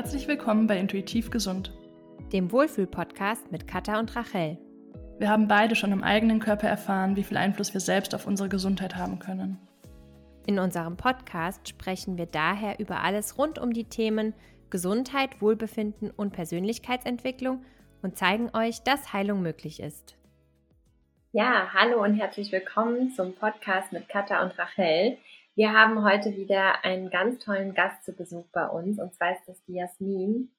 Herzlich willkommen bei Intuitiv Gesund, dem Wohlfühl-Podcast mit Katha und Rachel. Wir haben beide schon im eigenen Körper erfahren, wie viel Einfluss wir selbst auf unsere Gesundheit haben können. In unserem Podcast sprechen wir daher über alles rund um die Themen Gesundheit, Wohlbefinden und Persönlichkeitsentwicklung und zeigen euch, dass Heilung möglich ist. Ja, hallo und herzlich willkommen zum Podcast mit Katha und Rachel. Wir haben heute wieder einen ganz tollen Gast zu Besuch bei uns und zwar ist das die Jasmin.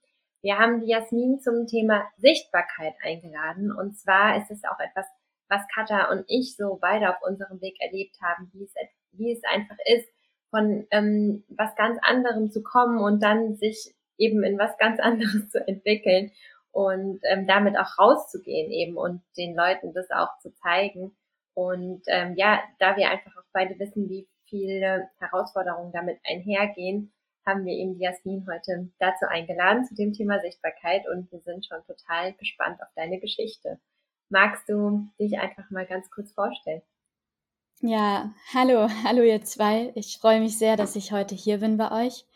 Wir haben die Jasmin zum Thema Sichtbarkeit eingeladen und zwar ist es auch etwas, was Katha und ich so beide auf unserem Weg erlebt haben, wie es, wie es einfach ist, von ähm, was ganz anderem zu kommen und dann sich eben in was ganz anderes zu entwickeln und ähm, damit auch rauszugehen eben und den Leuten das auch zu zeigen. Und ähm, ja, da wir einfach auch beide wissen, wie viele Herausforderungen damit einhergehen, haben wir eben Jasmin heute dazu eingeladen zu dem Thema Sichtbarkeit und wir sind schon total gespannt auf deine Geschichte. Magst du dich einfach mal ganz kurz vorstellen? Ja, hallo, hallo ihr zwei. Ich freue mich sehr, dass ich heute hier bin bei euch.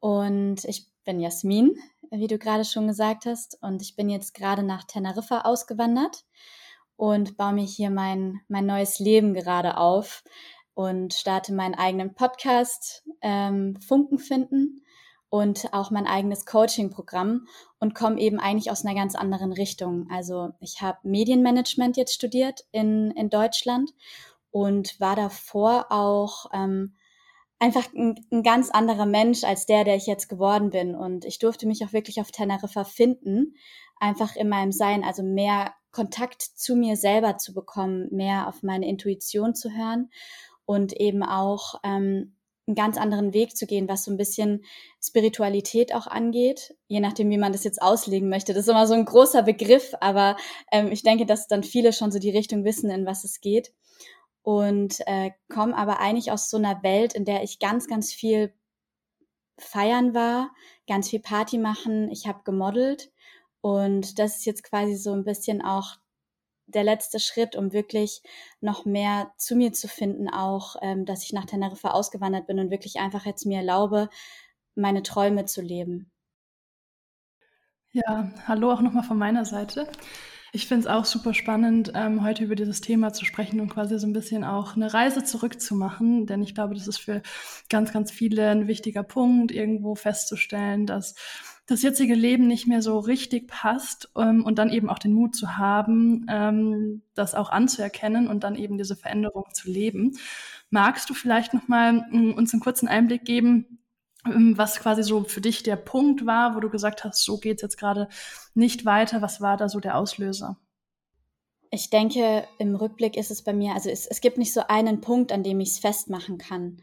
Und ich bin Jasmin, wie du gerade schon gesagt hast. Und ich bin jetzt gerade nach Teneriffa ausgewandert und baue mir hier mein, mein neues Leben gerade auf und starte meinen eigenen Podcast, ähm, Funken finden und auch mein eigenes Coaching-Programm und komme eben eigentlich aus einer ganz anderen Richtung. Also ich habe Medienmanagement jetzt studiert in, in Deutschland und war davor auch ähm, einfach ein, ein, ganz anderer Mensch als der, der ich jetzt geworden bin. Und ich durfte mich auch wirklich auf Teneriffa finden, einfach in meinem Sein, also mehr Kontakt zu mir selber zu bekommen, mehr auf meine Intuition zu hören und eben auch ähm, einen ganz anderen Weg zu gehen, was so ein bisschen Spiritualität auch angeht, je nachdem, wie man das jetzt auslegen möchte. Das ist immer so ein großer Begriff, aber ähm, ich denke, dass dann viele schon so die Richtung wissen, in was es geht. Und äh, komme aber eigentlich aus so einer Welt, in der ich ganz, ganz viel feiern war, ganz viel Party machen. Ich habe gemodelt und das ist jetzt quasi so ein bisschen auch der letzte Schritt, um wirklich noch mehr zu mir zu finden, auch, ähm, dass ich nach Teneriffa ausgewandert bin und wirklich einfach jetzt mir erlaube, meine Träume zu leben. Ja, hallo auch nochmal von meiner Seite. Ich finde es auch super spannend, ähm, heute über dieses Thema zu sprechen und quasi so ein bisschen auch eine Reise zurückzumachen, denn ich glaube, das ist für ganz, ganz viele ein wichtiger Punkt, irgendwo festzustellen, dass das jetzige Leben nicht mehr so richtig passt ähm, und dann eben auch den Mut zu haben, ähm, das auch anzuerkennen und dann eben diese Veränderung zu leben. Magst du vielleicht noch mal ähm, uns einen kurzen Einblick geben, ähm, was quasi so für dich der Punkt war, wo du gesagt hast, so geht's jetzt gerade nicht weiter. Was war da so der Auslöser? Ich denke, im Rückblick ist es bei mir, also es, es gibt nicht so einen Punkt, an dem ich es festmachen kann.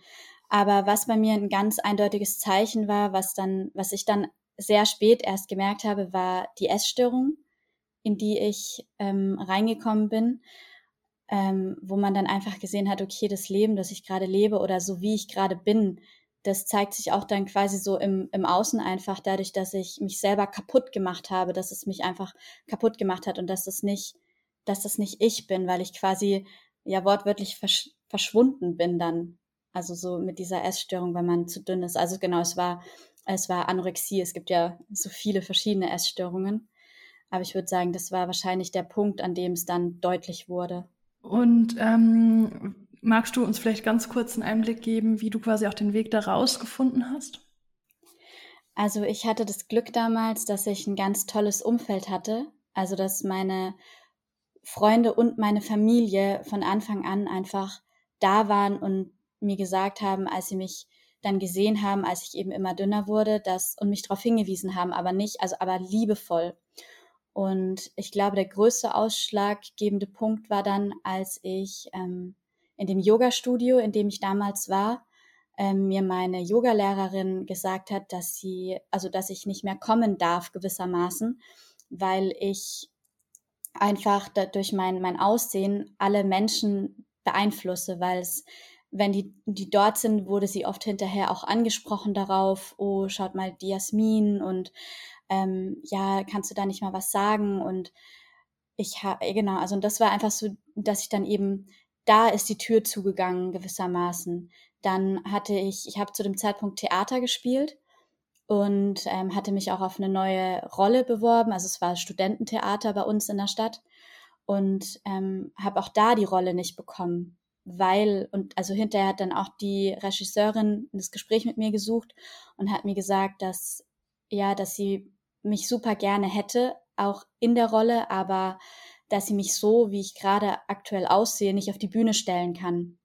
Aber was bei mir ein ganz eindeutiges Zeichen war, was dann, was ich dann sehr spät erst gemerkt habe, war die Essstörung, in die ich ähm, reingekommen bin, ähm, wo man dann einfach gesehen hat, okay, das Leben, das ich gerade lebe oder so wie ich gerade bin, das zeigt sich auch dann quasi so im, im Außen einfach dadurch, dass ich mich selber kaputt gemacht habe, dass es mich einfach kaputt gemacht hat und dass es nicht, dass das nicht ich bin, weil ich quasi ja wortwörtlich versch verschwunden bin dann. Also so mit dieser Essstörung, wenn man zu dünn ist. Also genau, es war es war Anorexie. Es gibt ja so viele verschiedene Essstörungen. Aber ich würde sagen, das war wahrscheinlich der Punkt, an dem es dann deutlich wurde. Und ähm, magst du uns vielleicht ganz kurz einen Einblick geben, wie du quasi auch den Weg da rausgefunden hast? Also ich hatte das Glück damals, dass ich ein ganz tolles Umfeld hatte. Also dass meine Freunde und meine Familie von Anfang an einfach da waren und mir gesagt haben, als sie mich dann gesehen haben, als ich eben immer dünner wurde, das und mich darauf hingewiesen haben, aber nicht, also aber liebevoll. Und ich glaube, der größte ausschlaggebende Punkt war dann, als ich ähm, in dem Yoga-Studio, in dem ich damals war, ähm, mir meine Yogalehrerin gesagt hat, dass sie, also dass ich nicht mehr kommen darf gewissermaßen, weil ich einfach durch mein, mein Aussehen alle Menschen beeinflusse, weil es wenn die, die dort sind, wurde sie oft hinterher auch angesprochen darauf, oh, schaut mal die Jasmin und ähm, ja, kannst du da nicht mal was sagen? Und ich habe, genau, also und das war einfach so, dass ich dann eben, da ist die Tür zugegangen gewissermaßen. Dann hatte ich, ich habe zu dem Zeitpunkt Theater gespielt und ähm, hatte mich auch auf eine neue Rolle beworben. Also es war Studententheater bei uns in der Stadt und ähm, habe auch da die Rolle nicht bekommen, weil und also hinterher hat dann auch die Regisseurin das Gespräch mit mir gesucht und hat mir gesagt, dass ja, dass sie mich super gerne hätte, auch in der Rolle, aber dass sie mich so, wie ich gerade aktuell aussehe, nicht auf die Bühne stellen kann.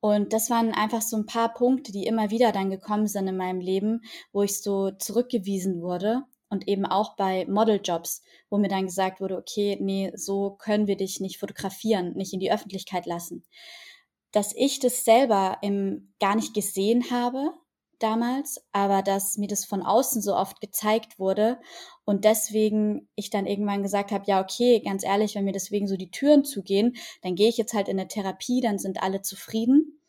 Und das waren einfach so ein paar Punkte, die immer wieder dann gekommen sind in meinem Leben, wo ich so zurückgewiesen wurde und eben auch bei Modeljobs, wo mir dann gesagt wurde, okay, nee, so können wir dich nicht fotografieren, nicht in die Öffentlichkeit lassen. Dass ich das selber im, gar nicht gesehen habe damals, aber dass mir das von außen so oft gezeigt wurde und deswegen ich dann irgendwann gesagt habe, ja, okay, ganz ehrlich, wenn mir deswegen so die Türen zugehen, dann gehe ich jetzt halt in eine Therapie, dann sind alle zufrieden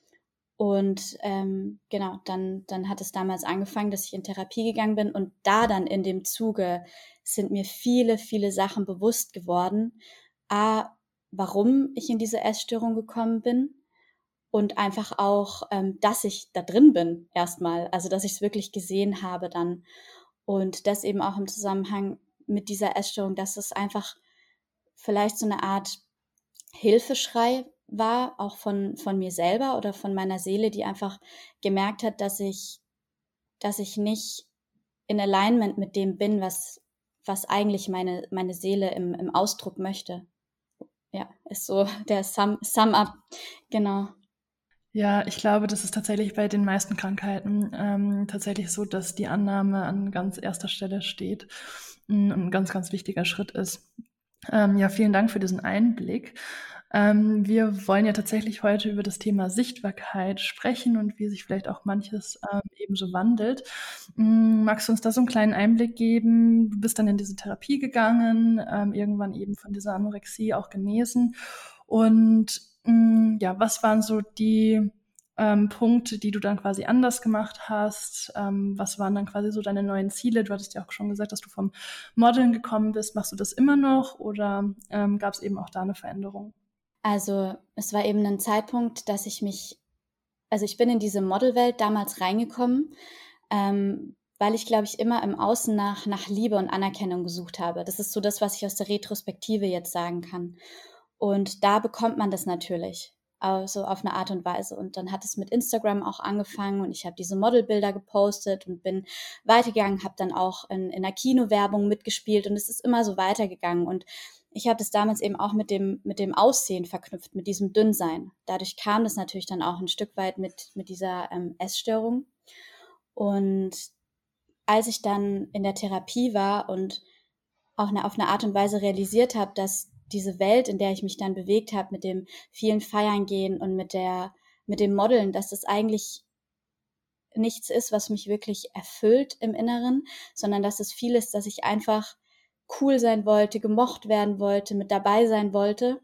und ähm, genau, dann, dann hat es damals angefangen, dass ich in Therapie gegangen bin. Und da dann in dem Zuge sind mir viele, viele Sachen bewusst geworden. A, warum ich in diese Essstörung gekommen bin. Und einfach auch, ähm, dass ich da drin bin erstmal, also dass ich es wirklich gesehen habe dann. Und das eben auch im Zusammenhang mit dieser Essstörung, dass es einfach vielleicht so eine Art Hilfeschrei war, auch von, von mir selber oder von meiner Seele, die einfach gemerkt hat, dass ich, dass ich nicht in Alignment mit dem bin, was, was eigentlich meine, meine Seele im, im Ausdruck möchte. Ja, ist so der Sum, Sum up, genau. Ja, ich glaube, das ist tatsächlich bei den meisten Krankheiten ähm, tatsächlich so, dass die Annahme an ganz erster Stelle steht und ein ganz, ganz wichtiger Schritt ist. Ähm, ja, vielen Dank für diesen Einblick. Ähm, wir wollen ja tatsächlich heute über das Thema Sichtbarkeit sprechen und wie sich vielleicht auch manches ähm, ebenso wandelt. Ähm, magst du uns da so einen kleinen Einblick geben? Du bist dann in diese Therapie gegangen, ähm, irgendwann eben von dieser Anorexie auch genesen. Und mm, ja, was waren so die ähm, Punkte, die du dann quasi anders gemacht hast? Ähm, was waren dann quasi so deine neuen Ziele? Du hattest ja auch schon gesagt, dass du vom Modeln gekommen bist. Machst du das immer noch oder gab es eben auch da eine Veränderung? Also es war eben ein Zeitpunkt, dass ich mich, also ich bin in diese Modelwelt damals reingekommen, ähm, weil ich, glaube ich, immer im Außen nach, nach Liebe und Anerkennung gesucht habe. Das ist so das, was ich aus der Retrospektive jetzt sagen kann. Und da bekommt man das natürlich, also auf eine Art und Weise. Und dann hat es mit Instagram auch angefangen und ich habe diese Modelbilder gepostet und bin weitergegangen, habe dann auch in, in einer Kinowerbung mitgespielt und es ist immer so weitergegangen. Und ich habe das damals eben auch mit dem, mit dem Aussehen verknüpft, mit diesem Dünnsein. Dadurch kam das natürlich dann auch ein Stück weit mit, mit dieser ähm, Essstörung. Und als ich dann in der Therapie war und auch eine, auf eine Art und Weise realisiert habe, dass diese Welt, in der ich mich dann bewegt habe, mit dem vielen Feiern gehen und mit der, mit dem Modeln, dass das eigentlich nichts ist, was mich wirklich erfüllt im Inneren, sondern dass es viel ist, dass ich einfach cool sein wollte, gemocht werden wollte, mit dabei sein wollte,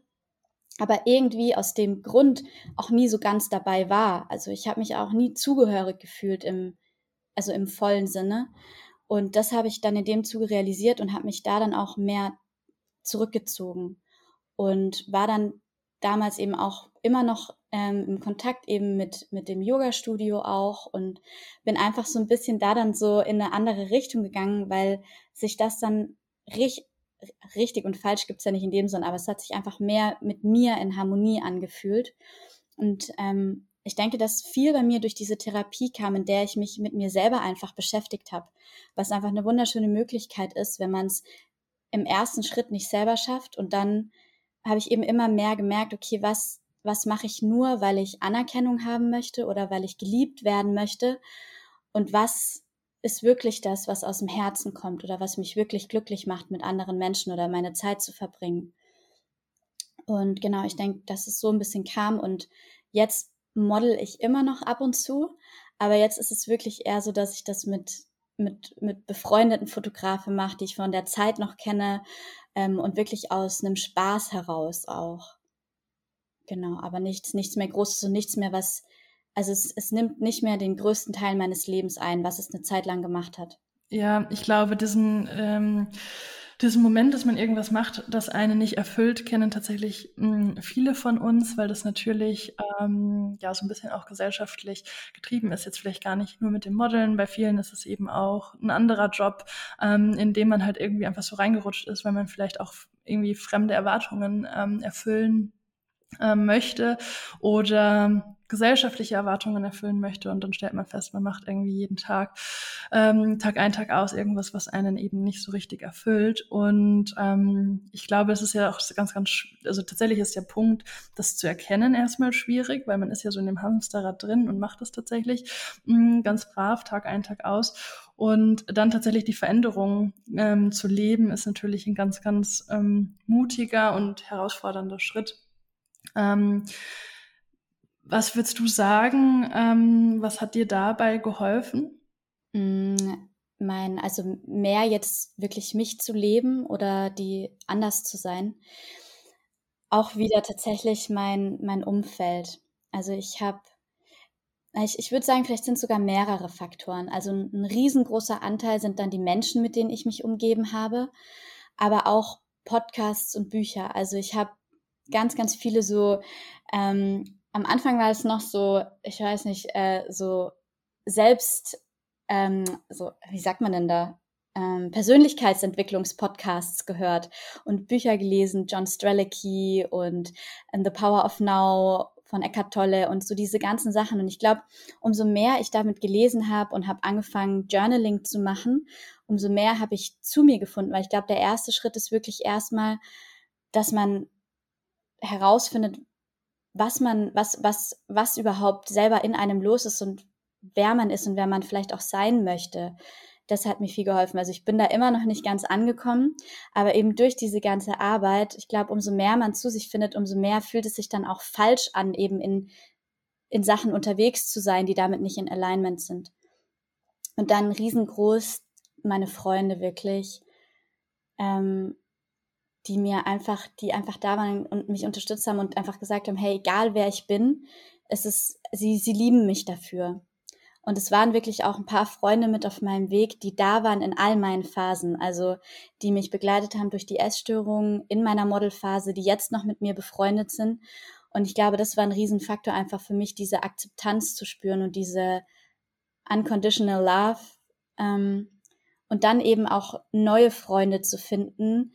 aber irgendwie aus dem Grund auch nie so ganz dabei war. Also ich habe mich auch nie zugehörig gefühlt im, also im vollen Sinne. Und das habe ich dann in dem Zuge realisiert und habe mich da dann auch mehr zurückgezogen und war dann damals eben auch immer noch ähm, im Kontakt eben mit, mit dem Yoga-Studio auch und bin einfach so ein bisschen da dann so in eine andere Richtung gegangen, weil sich das dann richtig, richtig und falsch gibt es ja nicht in dem Sinne, aber es hat sich einfach mehr mit mir in Harmonie angefühlt. Und ähm, ich denke, dass viel bei mir durch diese Therapie kam, in der ich mich mit mir selber einfach beschäftigt habe, was einfach eine wunderschöne Möglichkeit ist, wenn man es im ersten Schritt nicht selber schafft. Und dann habe ich eben immer mehr gemerkt, okay, was, was mache ich nur, weil ich Anerkennung haben möchte oder weil ich geliebt werden möchte? Und was ist wirklich das, was aus dem Herzen kommt oder was mich wirklich glücklich macht, mit anderen Menschen oder meine Zeit zu verbringen. Und genau, ich denke, dass es so ein bisschen kam und jetzt model ich immer noch ab und zu, aber jetzt ist es wirklich eher so, dass ich das mit, mit, mit befreundeten Fotografen mache, die ich von der Zeit noch kenne ähm, und wirklich aus einem Spaß heraus auch. Genau, aber nichts, nichts mehr Großes und nichts mehr, was also es, es nimmt nicht mehr den größten Teil meines Lebens ein, was es eine Zeit lang gemacht hat. Ja, ich glaube, diesen, ähm, Diesen Moment, dass man irgendwas macht, das einen nicht erfüllt, kennen tatsächlich mh, hm, viele von uns, weil das natürlich ähm, ja so ein bisschen auch gesellschaftlich getrieben ist. Jetzt vielleicht gar nicht nur mit dem Modeln. Bei vielen ist es eben auch ein anderer Job, ähm, in dem man halt irgendwie einfach so reingerutscht ist, weil man vielleicht auch irgendwie fremde Erwartungen ähm, erfüllen ähm, möchte oder gesellschaftliche Erwartungen erfüllen möchte und dann stellt man fest, man macht irgendwie jeden Tag, ähm, Tag ein, Tag aus irgendwas, was einen eben nicht so richtig erfüllt. Und ähm, ich glaube, es ist ja auch ganz, ganz, also tatsächlich ist der Punkt, das zu erkennen erstmal schwierig, weil man ist ja so in dem Hamsterrad drin und macht das tatsächlich mh, mm, ganz brav, Tag ein, Tag aus. Und dann tatsächlich die Veränderung ähm, zu leben, ist natürlich ein ganz, ganz ähm, mutiger und herausfordernder Schritt. Ähm, was würdest du sagen, ähm, was hat dir dabei geholfen? Mm, mein, also mehr jetzt wirklich mich zu leben oder die anders zu sein. Auch wieder tatsächlich mein, mein Umfeld. Also ich habe, ich, ich würde sagen, vielleicht sind sogar mehrere Faktoren. Also ein, ein riesengroßer Anteil sind dann die Menschen, mit denen ich mich umgeben habe, aber auch Podcasts und Bücher. Also ich habe ganz, ganz viele so ähm, am Anfang war es noch so, ich weiß nicht, äh, so selbst, ähm, so, wie sagt man denn da? Ähm, Persönlichkeitsentwicklungspodcasts gehört und Bücher gelesen, John Strelicky und and The Power of Now von Eckhart Tolle und so diese ganzen Sachen. Und ich glaube, umso mehr ich damit gelesen habe und habe angefangen, Journaling zu machen, umso mehr habe ich zu mir gefunden, weil ich glaube, der erste Schritt ist wirklich erstmal, dass man herausfindet, was man, was, was, was überhaupt selber in einem los ist und wer man ist und wer man vielleicht auch sein möchte. Das hat mir viel geholfen. Also ich bin da immer noch nicht ganz angekommen, aber eben durch diese ganze Arbeit, ich glaube, umso mehr man zu sich findet, umso mehr fühlt es sich dann auch falsch an, eben in, in Sachen unterwegs zu sein, die damit nicht in Alignment sind. Und dann riesengroß meine Freunde wirklich. Ähm, die mir einfach, die einfach da waren und mich unterstützt haben und einfach gesagt haben, hey, egal wer ich bin, es ist, sie, sie lieben mich dafür. Und es waren wirklich auch ein paar Freunde mit auf meinem Weg, die da waren in all meinen Phasen, also die mich begleitet haben durch die Essstörungen in meiner Modelphase, die jetzt noch mit mir befreundet sind. Und ich glaube, das war ein Riesenfaktor einfach für mich, diese Akzeptanz zu spüren und diese unconditional love. Ähm, und dann eben auch neue Freunde zu finden,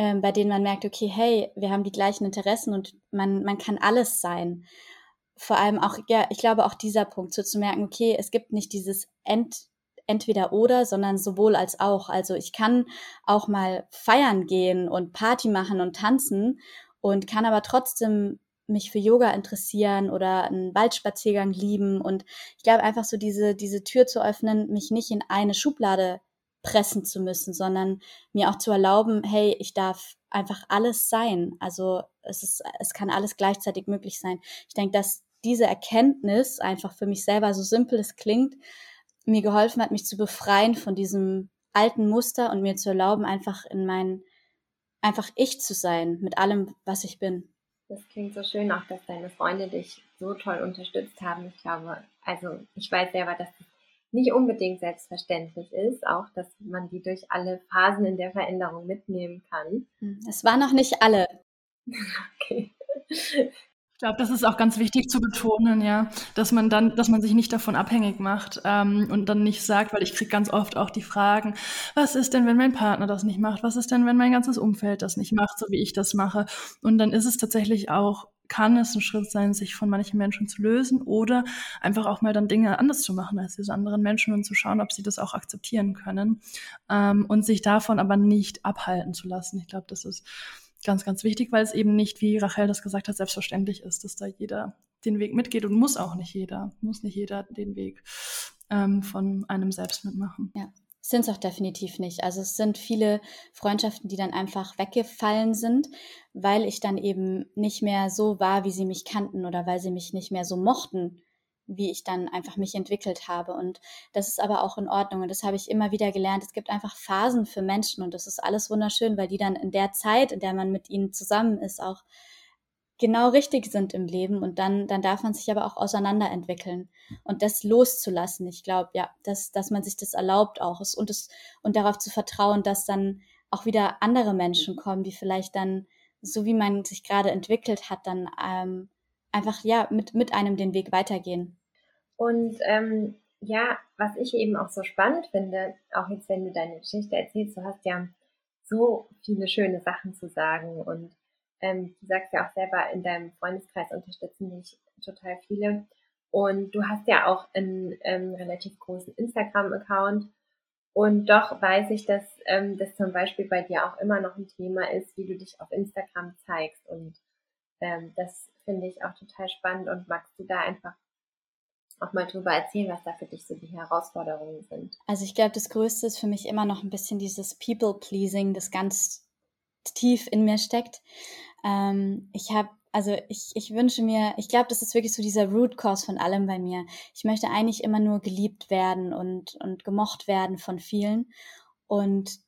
ähm, bei denen man merkt, okay, hey, wir haben die gleichen Interessen und man, man kann alles sein. Vor allem auch, ja, ich glaube auch dieser Punkt, so zu merken, okay, es gibt nicht dieses Ent, entweder oder, sondern sowohl als auch. Also ich kann auch mal feiern gehen und Party machen und tanzen und kann aber trotzdem mich für Yoga interessieren oder einen Waldspaziergang lieben und ich glaube einfach so diese diese Tür zu öffnen, mich nicht in eine Schublade pressen zu müssen, sondern mir auch zu erlauben, hey, ich darf einfach alles sein. Also es ist, es kann alles gleichzeitig möglich sein. Ich denke, dass diese Erkenntnis einfach für mich selber, so simpel es klingt, mir geholfen hat, mich zu befreien von diesem alten Muster und mir zu erlauben, einfach in mein, einfach ich zu sein mit allem, was ich bin. Das klingt so schön, auch dass deine Freunde dich so toll unterstützt haben. Ich glaube, also ich weiß selber, dass das nicht unbedingt selbstverständlich ist, auch dass man die durch alle Phasen in der Veränderung mitnehmen kann. Hm, es waren noch nicht alle. okay. Ich glaube, das ist auch ganz wichtig zu betonen, ja, dass man dann, dass man sich nicht davon abhängig macht ähm, und dann nicht sagt, weil ich kriege ganz oft auch die Fragen, was ist denn, wenn mein Partner das nicht macht? Was ist denn, wenn mein ganzes Umfeld das nicht macht, so wie ich das mache? Und dann ist es tatsächlich auch kann es ein Schritt sein, sich von manchen Menschen zu lösen oder einfach auch mal dann Dinge anders zu machen als diese anderen Menschen und zu schauen, ob sie das auch akzeptieren können ähm, und sich davon aber nicht abhalten zu lassen. Ich glaube, das ist ganz, ganz wichtig, weil es eben nicht, wie Rachel das gesagt hat, selbstverständlich ist, dass da jeder den Weg mitgeht und muss auch nicht jeder, muss nicht jeder den Weg ähm, von einem selbst mitmachen. Ja. Sind es auch definitiv nicht. Also es sind viele Freundschaften, die dann einfach weggefallen sind, weil ich dann eben nicht mehr so war, wie sie mich kannten oder weil sie mich nicht mehr so mochten, wie ich dann einfach mich entwickelt habe. Und das ist aber auch in Ordnung. Und das habe ich immer wieder gelernt. Es gibt einfach Phasen für Menschen und das ist alles wunderschön, weil die dann in der Zeit, in der man mit ihnen zusammen ist, auch genau richtig sind im Leben und dann, dann darf man sich aber auch auseinanderentwickeln und das loszulassen. Ich glaube, ja, dass, dass man sich das erlaubt auch und, es, und darauf zu vertrauen, dass dann auch wieder andere Menschen kommen, die vielleicht dann, so wie man sich gerade entwickelt hat, dann ähm, einfach ja mit, mit einem den Weg weitergehen. Und ähm, ja, was ich eben auch so spannend finde, auch jetzt, wenn du deine Geschichte erzählst, du hast ja so viele schöne Sachen zu sagen und ähm, du sagst ja auch selber, in deinem Freundeskreis unterstützen dich total viele. Und du hast ja auch einen ähm, relativ großen Instagram-Account. Und doch weiß ich, dass ähm, das zum Beispiel bei dir auch immer noch ein Thema ist, wie du dich auf Instagram zeigst. Und ähm, das finde ich auch total spannend. Und magst du da einfach auch mal drüber erzählen, was da für dich so die Herausforderungen sind? Also ich glaube, das Größte ist für mich immer noch ein bisschen dieses People-Pleasing, das ganz tief in mir steckt. Ähm, ich habe also ich, ich wünsche mir, ich glaube, das ist wirklich so dieser Root Cause von allem bei mir. Ich möchte eigentlich immer nur geliebt werden und, und gemocht werden von vielen. Und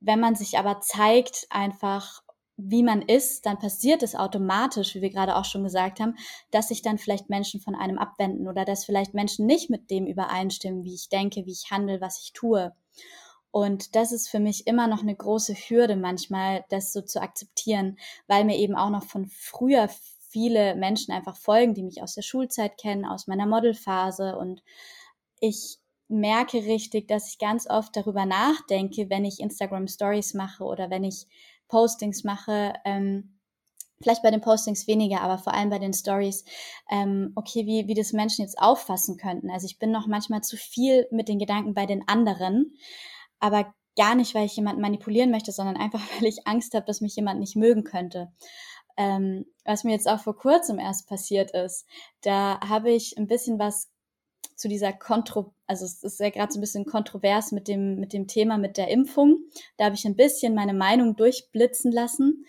wenn man sich aber zeigt, einfach wie man ist, dann passiert es automatisch, wie wir gerade auch schon gesagt haben, dass sich dann vielleicht Menschen von einem abwenden oder dass vielleicht Menschen nicht mit dem übereinstimmen, wie ich denke, wie ich handle, was ich tue. Und das ist für mich immer noch eine große Hürde manchmal, das so zu akzeptieren, weil mir eben auch noch von früher viele Menschen einfach folgen, die mich aus der Schulzeit kennen, aus meiner Modelphase. Und ich merke richtig, dass ich ganz oft darüber nachdenke, wenn ich Instagram Stories mache oder wenn ich Postings mache, ähm, vielleicht bei den Postings weniger, aber vor allem bei den Stories, ähm, okay, wie, wie das Menschen jetzt auffassen könnten. Also ich bin noch manchmal zu viel mit den Gedanken bei den anderen, aber gar nicht, weil ich jemanden manipulieren möchte, sondern einfach, weil ich Angst habe, dass mich jemand nicht mögen könnte. Ähm, was mir jetzt auch vor kurzem erst passiert ist, da habe ich ein bisschen was zu dieser Kontro, also es ist ja gerade so ein bisschen kontrovers mit dem, mit dem Thema mit der Impfung. Da habe ich ein bisschen meine Meinung durchblitzen lassen.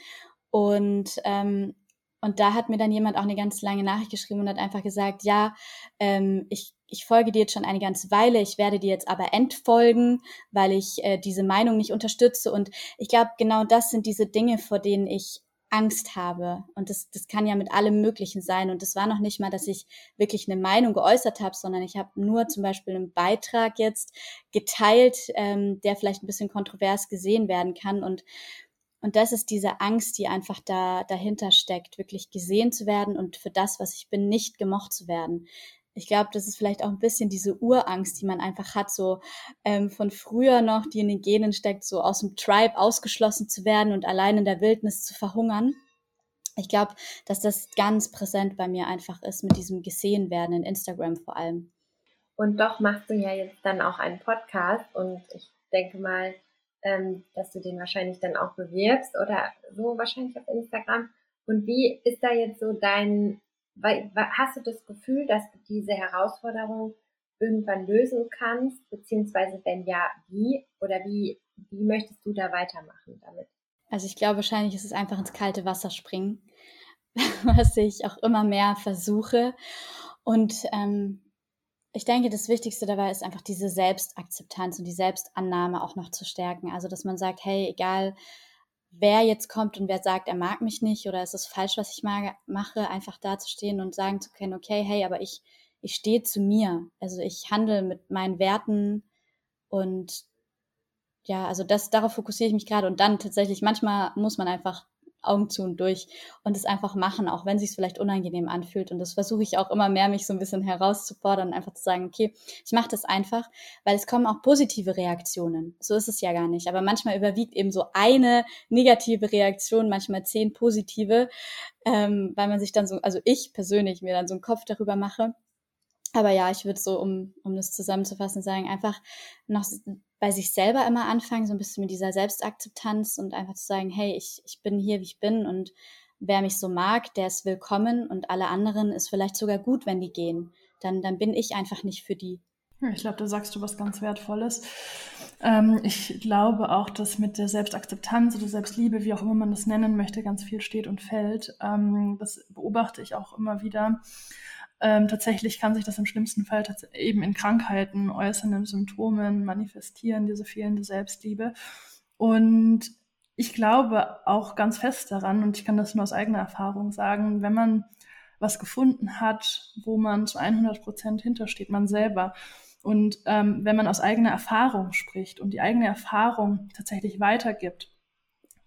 Und, ähm, und da hat mir dann jemand auch eine ganz lange Nachricht geschrieben und hat einfach gesagt, ja, ähm, ich, ich folge dir jetzt schon eine ganze Weile, ich werde dir jetzt aber entfolgen, weil ich äh, diese Meinung nicht unterstütze. Und ich glaube, genau das sind diese Dinge, vor denen ich Angst habe. Und das, das kann ja mit allem Möglichen sein. Und das war noch nicht mal, dass ich wirklich eine Meinung geäußert habe, sondern ich habe nur zum Beispiel einen Beitrag jetzt geteilt, ähm, der vielleicht ein bisschen kontrovers gesehen werden kann. Und, und das ist diese Angst, die einfach da dahinter steckt, wirklich gesehen zu werden und für das, was ich bin, nicht gemocht zu werden ich glaube, das ist vielleicht auch ein bisschen diese Urangst, die man einfach hat, so ähm, von früher noch, die in den Genen steckt, so aus dem Tribe ausgeschlossen zu werden und allein in der Wildnis zu verhungern. Ich glaube, dass das ganz präsent bei mir einfach ist mit diesem gesehen werden in Instagram vor allem. Und doch machst du ja jetzt dann auch einen Podcast und ich denke mal, ähm, dass du den wahrscheinlich dann auch bewirbst oder so wahrscheinlich auf Instagram. Und wie ist da jetzt so dein hast du das Gefühl, dass du diese Herausforderung irgendwann lösen kannst, beziehungsweise wenn ja, wie oder wie, wie möchtest du da weitermachen damit? Also ich glaube, wahrscheinlich ist es einfach ins kalte Wasser springen, was ich auch immer mehr versuche. Und ähm, ich denke, das Wichtigste dabei ist einfach diese Selbstakzeptanz und die Selbstannahme auch noch zu stärken. Also, dass man sagt, hey, egal wer jetzt kommt und wer sagt, er mag mich nicht oder ist es falsch, was ich mache, einfach dazustehen und sagen zu können, okay, hey, aber ich, ich stehe zu mir. Also ich handle mit meinen Werten und ja, also das, darauf fokussiere ich mich gerade und dann tatsächlich, manchmal muss man einfach Augen zu und durch und es einfach machen, auch wenn es sich vielleicht unangenehm anfühlt. Und das versuche ich auch immer mehr, mich so ein bisschen herauszufordern, einfach zu sagen, okay, ich mache das einfach, weil es kommen auch positive Reaktionen. So ist es ja gar nicht. Aber manchmal überwiegt eben so eine negative Reaktion, manchmal zehn positive, ähm, weil man sich dann so, also ich persönlich mir dann so einen Kopf darüber mache. Aber ja, ich würde so, um, um das zusammenzufassen, sagen, einfach noch bei sich selber immer anfangen, so ein bisschen mit dieser Selbstakzeptanz und einfach zu sagen, hey, ich, ich bin hier, wie ich bin und wer mich so mag, der ist willkommen und alle anderen ist vielleicht sogar gut, wenn die gehen. Dann, dann bin ich einfach nicht für die. Ich glaube, da sagst du was ganz Wertvolles. Ähm, ich glaube auch, dass mit der Selbstakzeptanz oder Selbstliebe, wie auch immer man das nennen möchte, ganz viel steht und fällt. Ähm, das beobachte ich auch immer wieder ähm, tatsächlich kann sich das im schlimmsten Fall eben in Krankheiten äußern, in Symptomen manifestieren, diese fehlende Selbstliebe. Und ich glaube auch ganz fest daran, und ich kann das nur aus eigener Erfahrung sagen, wenn man was gefunden hat, wo man zu 100 Prozent hintersteht, man selber. Und ähm, wenn man aus eigener Erfahrung spricht und die eigene Erfahrung tatsächlich weitergibt,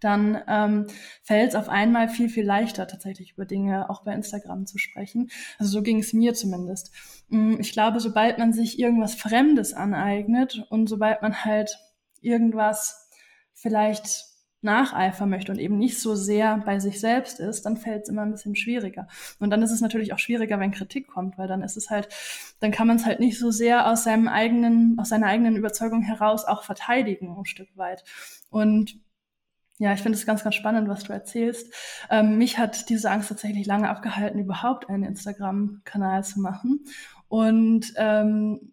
dann ähm, fällt es auf einmal viel, viel leichter, tatsächlich über Dinge auch bei Instagram zu sprechen. Also so ging es mir zumindest. Mm, ich glaube, sobald man sich irgendwas Fremdes aneignet und sobald man halt irgendwas vielleicht nacheifern möchte und eben nicht so sehr bei sich selbst ist, dann fällt es immer ein bisschen schwieriger. Und dann ist es natürlich auch schwieriger, wenn Kritik kommt, weil dann ist es halt, dann kann man es halt nicht so sehr aus seinem eigenen, aus seiner eigenen Überzeugung heraus auch verteidigen, ein Stück weit. Und ja, ich finde es ganz, ganz spannend, was du erzählst. Ähm, mich hat diese Angst tatsächlich lange abgehalten, überhaupt einen Instagram-Kanal zu machen. Und ähm,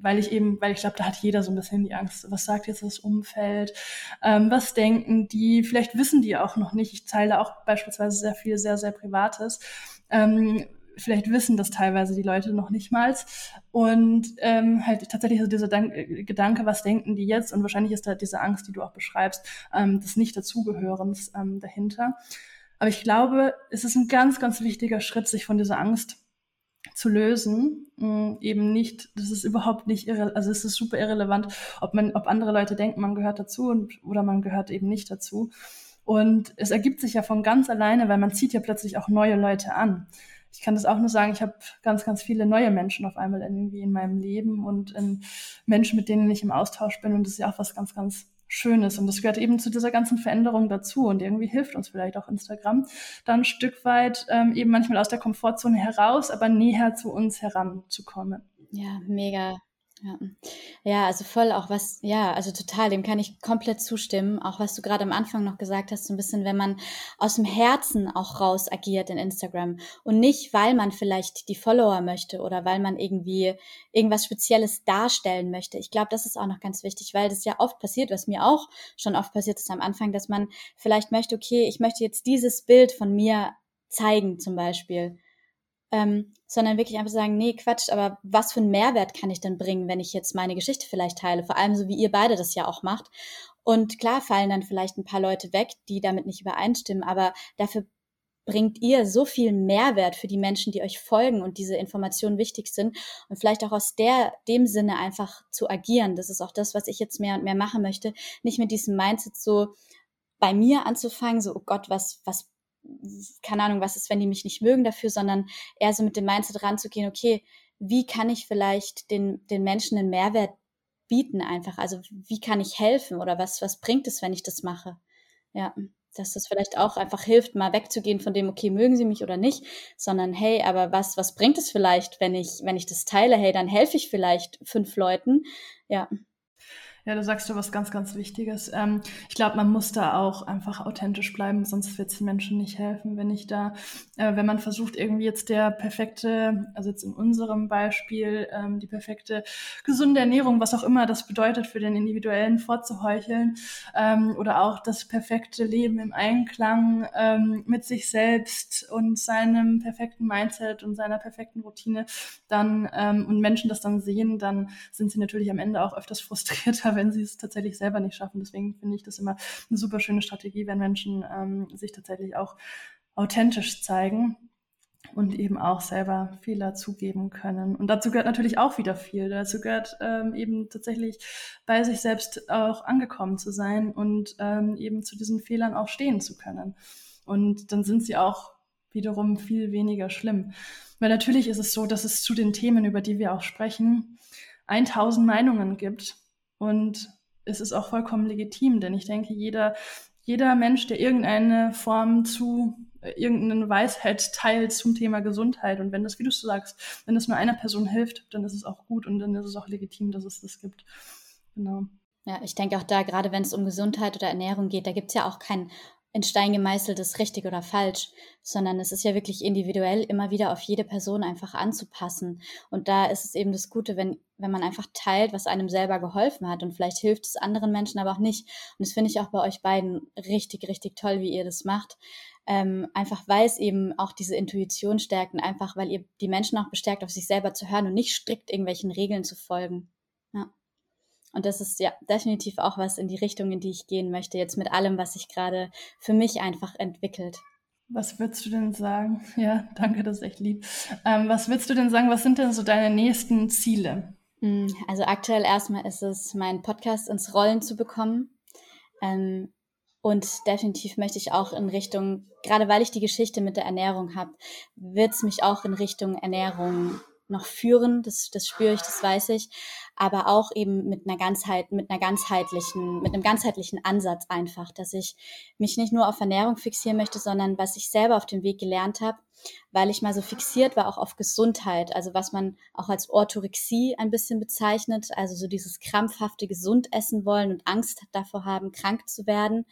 weil ich eben, weil ich glaube, da hat jeder so ein bisschen die Angst, was sagt jetzt das Umfeld, ähm, was denken die, vielleicht wissen die auch noch nicht. Ich teile auch beispielsweise sehr viel, sehr, sehr Privates. Ähm, vielleicht wissen das teilweise die Leute noch nicht mal. Und ähm, halt tatsächlich so dieser Dank Gedanke, was denken die jetzt? Und wahrscheinlich ist da diese Angst, die du auch beschreibst, ähm, des Nicht-Dazugehörens ähm, dahinter. Aber ich glaube, es ist ein ganz, ganz wichtiger Schritt, sich von dieser Angst zu lösen. Ähm, eben nicht, das ist überhaupt nicht irre, also es ist super irrelevant, ob man, ob andere Leute denken, man gehört dazu und, oder man gehört eben nicht dazu. Und es ergibt sich ja von ganz alleine, weil man zieht ja plötzlich auch neue Leute an ich kann das auch nur sagen, ich habe ganz, ganz viele neue Menschen auf einmal irgendwie in meinem Leben und in Menschen, mit denen ich im Austausch bin. Und das ist ja auch was ganz, ganz Schönes. Und das gehört eben zu dieser ganzen Veränderung dazu. Und irgendwie hilft uns vielleicht auch Instagram dann ein Stück weit ähm, eben manchmal aus der Komfortzone heraus, aber näher zu uns heranzukommen. Ja, mega. Ja. ja, also voll auch was, ja, also total, dem kann ich komplett zustimmen. Auch was du gerade am Anfang noch gesagt hast, so ein bisschen, wenn man aus dem Herzen auch raus agiert in Instagram und nicht, weil man vielleicht die Follower möchte oder weil man irgendwie irgendwas Spezielles darstellen möchte. Ich glaube, das ist auch noch ganz wichtig, weil das ja oft passiert, was mir auch schon oft passiert ist am Anfang, dass man vielleicht möchte, okay, ich möchte jetzt dieses Bild von mir zeigen zum Beispiel ähm, sondern wirklich einfach sagen, nee, Quatsch, aber was für einen Mehrwert kann ich denn bringen, wenn ich jetzt meine Geschichte vielleicht teile? Vor allem so wie ihr beide das ja auch macht. Und klar fallen dann vielleicht ein paar Leute weg, die damit nicht übereinstimmen, aber dafür bringt ihr so viel Mehrwert für die Menschen, die euch folgen und diese Informationen wichtig sind und vielleicht auch aus der, dem Sinne einfach zu agieren. Das ist auch das, was ich jetzt mehr und mehr machen möchte. Nicht mit diesem Mindset so bei mir anzufangen, so, oh Gott, was, was keine Ahnung, was ist, wenn die mich nicht mögen dafür, sondern eher so mit dem Mindset ranzugehen, okay, wie kann ich vielleicht den, den Menschen einen Mehrwert bieten einfach? Also wie kann ich helfen oder was, was bringt es, wenn ich das mache? Ja, dass das vielleicht auch einfach hilft, mal wegzugehen von dem, okay, mögen sie mich oder nicht, sondern hey, aber was, was bringt es vielleicht, wenn ich, wenn ich das teile? Hey, dann helfe ich vielleicht fünf Leuten. Ja. Ja, du sagst du was ganz, ganz Wichtiges. Ähm, ich glaube, man muss da auch einfach authentisch bleiben, sonst wird es den Menschen nicht helfen, wenn ich da, äh, wenn man versucht, irgendwie jetzt der perfekte, also jetzt in unserem Beispiel, ähm, die perfekte gesunde Ernährung, was auch immer das bedeutet für den Individuellen vorzuheucheln, ähm, oder auch das perfekte Leben im Einklang ähm, mit sich selbst und seinem perfekten Mindset und seiner perfekten Routine, dann ähm, und Menschen das dann sehen, dann sind sie natürlich am Ende auch öfters frustrierter, wenn sie es tatsächlich selber nicht schaffen. Deswegen finde ich das immer eine super schöne Strategie, wenn Menschen ähm, sich tatsächlich auch authentisch zeigen und eben auch selber Fehler zugeben können. Und dazu gehört natürlich auch wieder viel. Dazu gehört ähm, eben tatsächlich bei sich selbst auch angekommen zu sein und ähm, eben zu diesen Fehlern auch stehen zu können. Und dann sind sie auch wiederum viel weniger schlimm. Weil natürlich ist es so, dass es zu den Themen, über die wir auch sprechen, 1000 Meinungen gibt und es ist auch vollkommen legitim, denn ich denke, jeder, jeder Mensch, der irgendeine Form zu, äh, irgendeine Weisheit teilt zum Thema Gesundheit und wenn das, wie du sagst, wenn das nur einer Person hilft, dann ist es auch gut und dann ist es auch legitim, dass es das gibt. Genau. Ja, ich denke auch da, gerade wenn es um Gesundheit oder Ernährung geht, da gibt es ja auch kein in Stein gemeißeltes richtig oder falsch, sondern es ist ja wirklich individuell immer wieder auf jede Person einfach anzupassen. Und da ist es eben das Gute, wenn, wenn man einfach teilt, was einem selber geholfen hat und vielleicht hilft es anderen Menschen aber auch nicht. Und das finde ich auch bei euch beiden richtig, richtig toll, wie ihr das macht. Ähm, einfach weil es eben auch diese Intuition stärkt und einfach weil ihr die Menschen auch bestärkt, auf sich selber zu hören und nicht strikt irgendwelchen Regeln zu folgen. Und das ist ja definitiv auch was in die Richtung, in die ich gehen möchte, jetzt mit allem, was sich gerade für mich einfach entwickelt. Was würdest du denn sagen? Ja, danke, das ist echt lieb. Ähm, was würdest du denn sagen, was sind denn so deine nächsten Ziele? Hm, also aktuell erstmal ist es, meinen Podcast ins Rollen zu bekommen. Ähm, Und definitiv möchte ich auch in Richtung, gerade weil ich die Geschichte mit der Ernährung habe, wird es mich auch in Richtung Ernährung noch führen. Das, das spüre ich, das weiß ich. Aber auch eben mit einer Ganzheit, mit einer ganzheitlichen, mit einem ganzheitlichen Ansatz einfach, dass ich mich nicht nur auf Ernährung fixieren möchte, sondern was ich selber auf dem Weg gelernt habe, weil ich mal so fixiert war auch auf Gesundheit, also was man auch als Orthorexie ein bisschen bezeichnet, also so dieses krampfhafte gesund essen wollen und Angst davor haben, krank zu werden.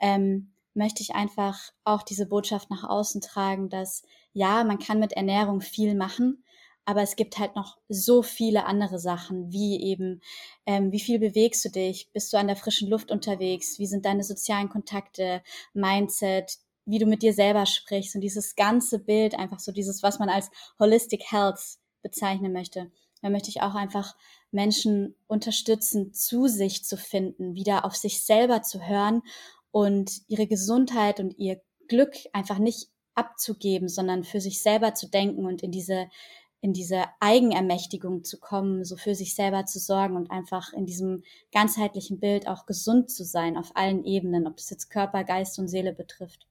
Ähm, möchte ich einfach auch diese Botschaft nach außen tragen, dass ja, man kann mit Ernährung viel machen, aber es gibt halt noch so viele andere Sachen, wie eben, ähm, wie viel bewegst du dich? Bist du an der frischen Luft unterwegs? Wie sind deine sozialen Kontakte, Mindset, wie du mit dir selber sprichst und dieses ganze Bild, einfach so dieses, was man als Holistic Health bezeichnen möchte. Da möchte ich auch einfach Menschen unterstützen, zu sich zu finden, wieder auf sich selber zu hören und ihre Gesundheit und ihr Glück einfach nicht abzugeben, sondern für sich selber zu denken und in diese in diese Eigenermächtigung zu kommen, so für sich selber zu sorgen und einfach in diesem ganzheitlichen Bild auch gesund zu sein auf allen Ebenen, ob das jetzt Körper, Geist und Seele betrifft.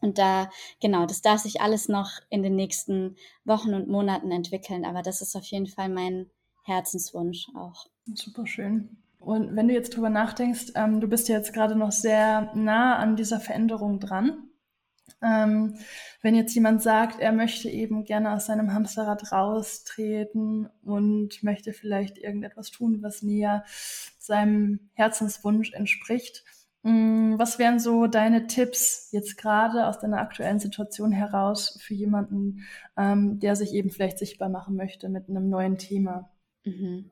Und da, genau, das darf sich alles noch in den nächsten Wochen und Monaten entwickeln, aber das ist auf jeden Fall mein Herzenswunsch auch. Super schön. Und wenn du jetzt drüber nachdenkst, ähm, du bist ja jetzt gerade noch sehr nah an dieser Veränderung dran. Ähm, wenn jetzt jemand sagt, er möchte eben gerne aus seinem Hamsterrad raustreten und möchte vielleicht irgendetwas tun, was näher seinem Herzenswunsch entspricht, mm, was wären so deine Tipps jetzt gerade aus deiner aktuellen Situation heraus für jemanden, ähm, der sich eben vielleicht sichtbar machen möchte mit einem neuen Thema? Mhm.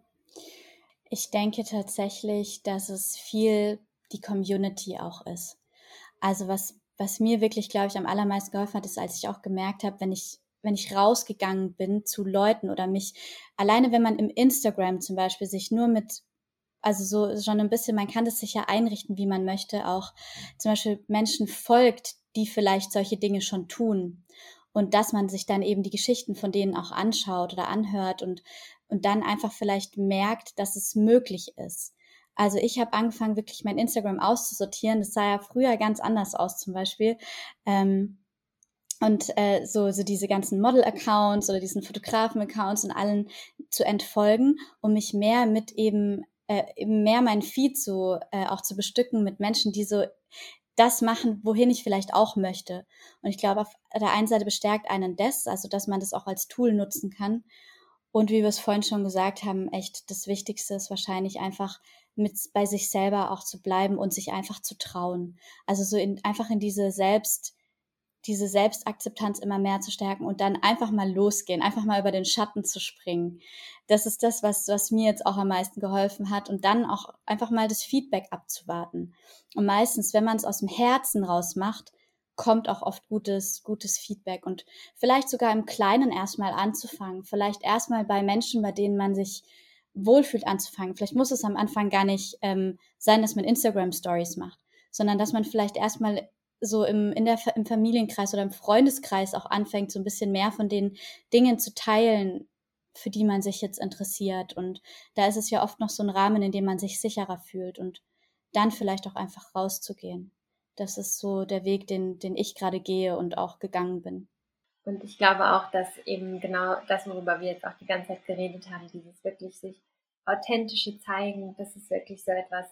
Ich denke tatsächlich, dass es viel die Community auch ist. Also was was mir wirklich, glaube ich, am allermeisten geholfen hat, ist, als ich auch gemerkt habe, wenn ich wenn ich rausgegangen bin zu Leuten oder mich alleine, wenn man im Instagram zum Beispiel sich nur mit also so schon ein bisschen, man kann das sich ja einrichten, wie man möchte, auch zum Beispiel Menschen folgt, die vielleicht solche Dinge schon tun. Und dass man sich dann eben die Geschichten von denen auch anschaut oder anhört und, und dann einfach vielleicht merkt, dass es möglich ist. Also ich habe angefangen, wirklich mein Instagram auszusortieren. Das sah ja früher ganz anders aus zum Beispiel. Ähm, und äh, so, so diese ganzen Model-Accounts oder diesen Fotografen-Accounts und allen zu entfolgen, um mich mehr mit eben, äh, eben mehr mein Feed so äh, auch zu bestücken mit Menschen, die so das machen, wohin ich vielleicht auch möchte. Und ich glaube, auf der einen Seite bestärkt einen das, also dass man das auch als Tool nutzen kann. Und wie wir es vorhin schon gesagt haben, echt das Wichtigste ist wahrscheinlich einfach mit bei sich selber auch zu bleiben und sich einfach zu trauen. Also so in, einfach in diese Selbst, diese Selbstakzeptanz immer mehr zu stärken und dann einfach mal losgehen, einfach mal über den Schatten zu springen. Das ist das, was, was mir jetzt auch am meisten geholfen hat und dann auch einfach mal das Feedback abzuwarten. Und meistens, wenn man es aus dem Herzen raus macht, kommt auch oft gutes, gutes Feedback und vielleicht sogar im Kleinen erstmal anzufangen, vielleicht erstmal bei Menschen, bei denen man sich wohlfühlt anzufangen. Vielleicht muss es am Anfang gar nicht ähm, sein, dass man Instagram Stories macht, sondern dass man vielleicht erstmal so im, in der, im Familienkreis oder im Freundeskreis auch anfängt, so ein bisschen mehr von den Dingen zu teilen, für die man sich jetzt interessiert. Und da ist es ja oft noch so ein Rahmen, in dem man sich sicherer fühlt und dann vielleicht auch einfach rauszugehen. Das ist so der Weg, den, den ich gerade gehe und auch gegangen bin. Und ich glaube auch, dass eben genau das, worüber wir jetzt auch die ganze Zeit geredet haben, dieses wirklich sich authentische zeigen, das ist wirklich so etwas,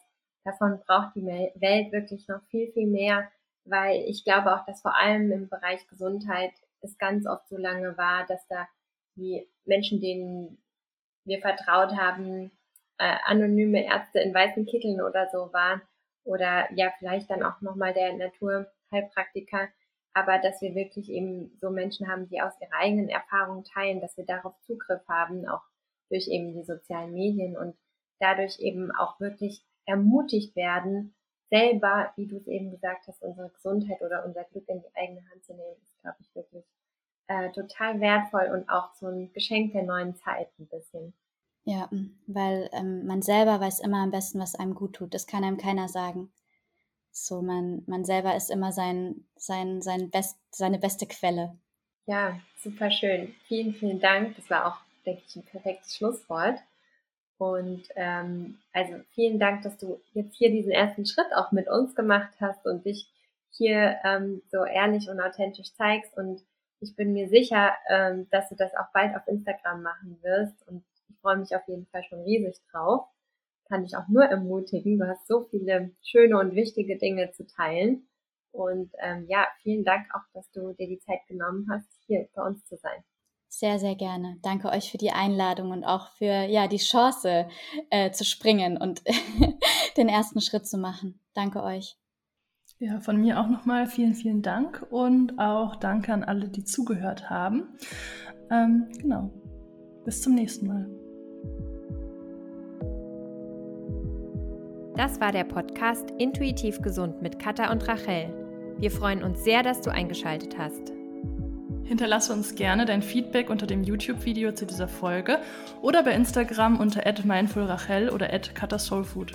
davon braucht die Welt wirklich noch viel, viel mehr, weil ich glaube auch, dass vor allem im Bereich Gesundheit es ganz oft so lange war, dass da die Menschen, denen wir vertraut haben, äh, anonyme Ärzte in weißen Kitteln oder so waren oder ja vielleicht dann auch nochmal der Naturheilpraktiker, aber dass wir wirklich eben so Menschen haben, die aus ihrer eigenen Erfahrung teilen, dass wir darauf Zugriff haben, auch durch eben die sozialen Medien und dadurch eben auch wirklich ermutigt werden, selber, wie du es eben gesagt hast, unsere Gesundheit oder unser Glück in die eigene Hand zu nehmen, ist, glaube ich, wirklich äh, total wertvoll und auch so ein Geschenk der neuen Zeit ein bisschen. Ja, weil ähm, man selber weiß immer am besten, was einem gut tut. Das kann einem keiner sagen. So, man, man selber ist immer sein, sein, sein best, seine beste Quelle. Ja, super schön. Vielen, vielen Dank. Das war auch, denke ich, ein perfektes Schlusswort. Und ähm, also vielen Dank, dass du jetzt hier diesen ersten Schritt auch mit uns gemacht hast und dich hier ähm, so ehrlich und authentisch zeigst. Und ich bin mir sicher, ähm, dass du das auch bald auf Instagram machen wirst. Und ich freue mich auf jeden Fall schon riesig drauf. Kann ich auch nur ermutigen. Du hast so viele schöne und wichtige Dinge zu teilen. Und ähm, ja, vielen Dank auch, dass du dir die Zeit genommen hast, hier bei uns zu sein. Sehr, sehr gerne. Danke euch für die Einladung und auch für ja die Chance äh, zu springen und den ersten Schritt zu machen. Danke euch. Ja, von mir auch nochmal vielen, vielen Dank und auch danke an alle, die zugehört haben. Ähm, genau. Bis zum nächsten Mal. Das war der Podcast Intuitiv Gesund mit Katha und Rachel. Wir freuen uns sehr, dass du eingeschaltet hast. Hinterlasse uns gerne dein Feedback unter dem YouTube-Video zu dieser Folge oder bei Instagram unter mindfulrachel oder at katasoulfood.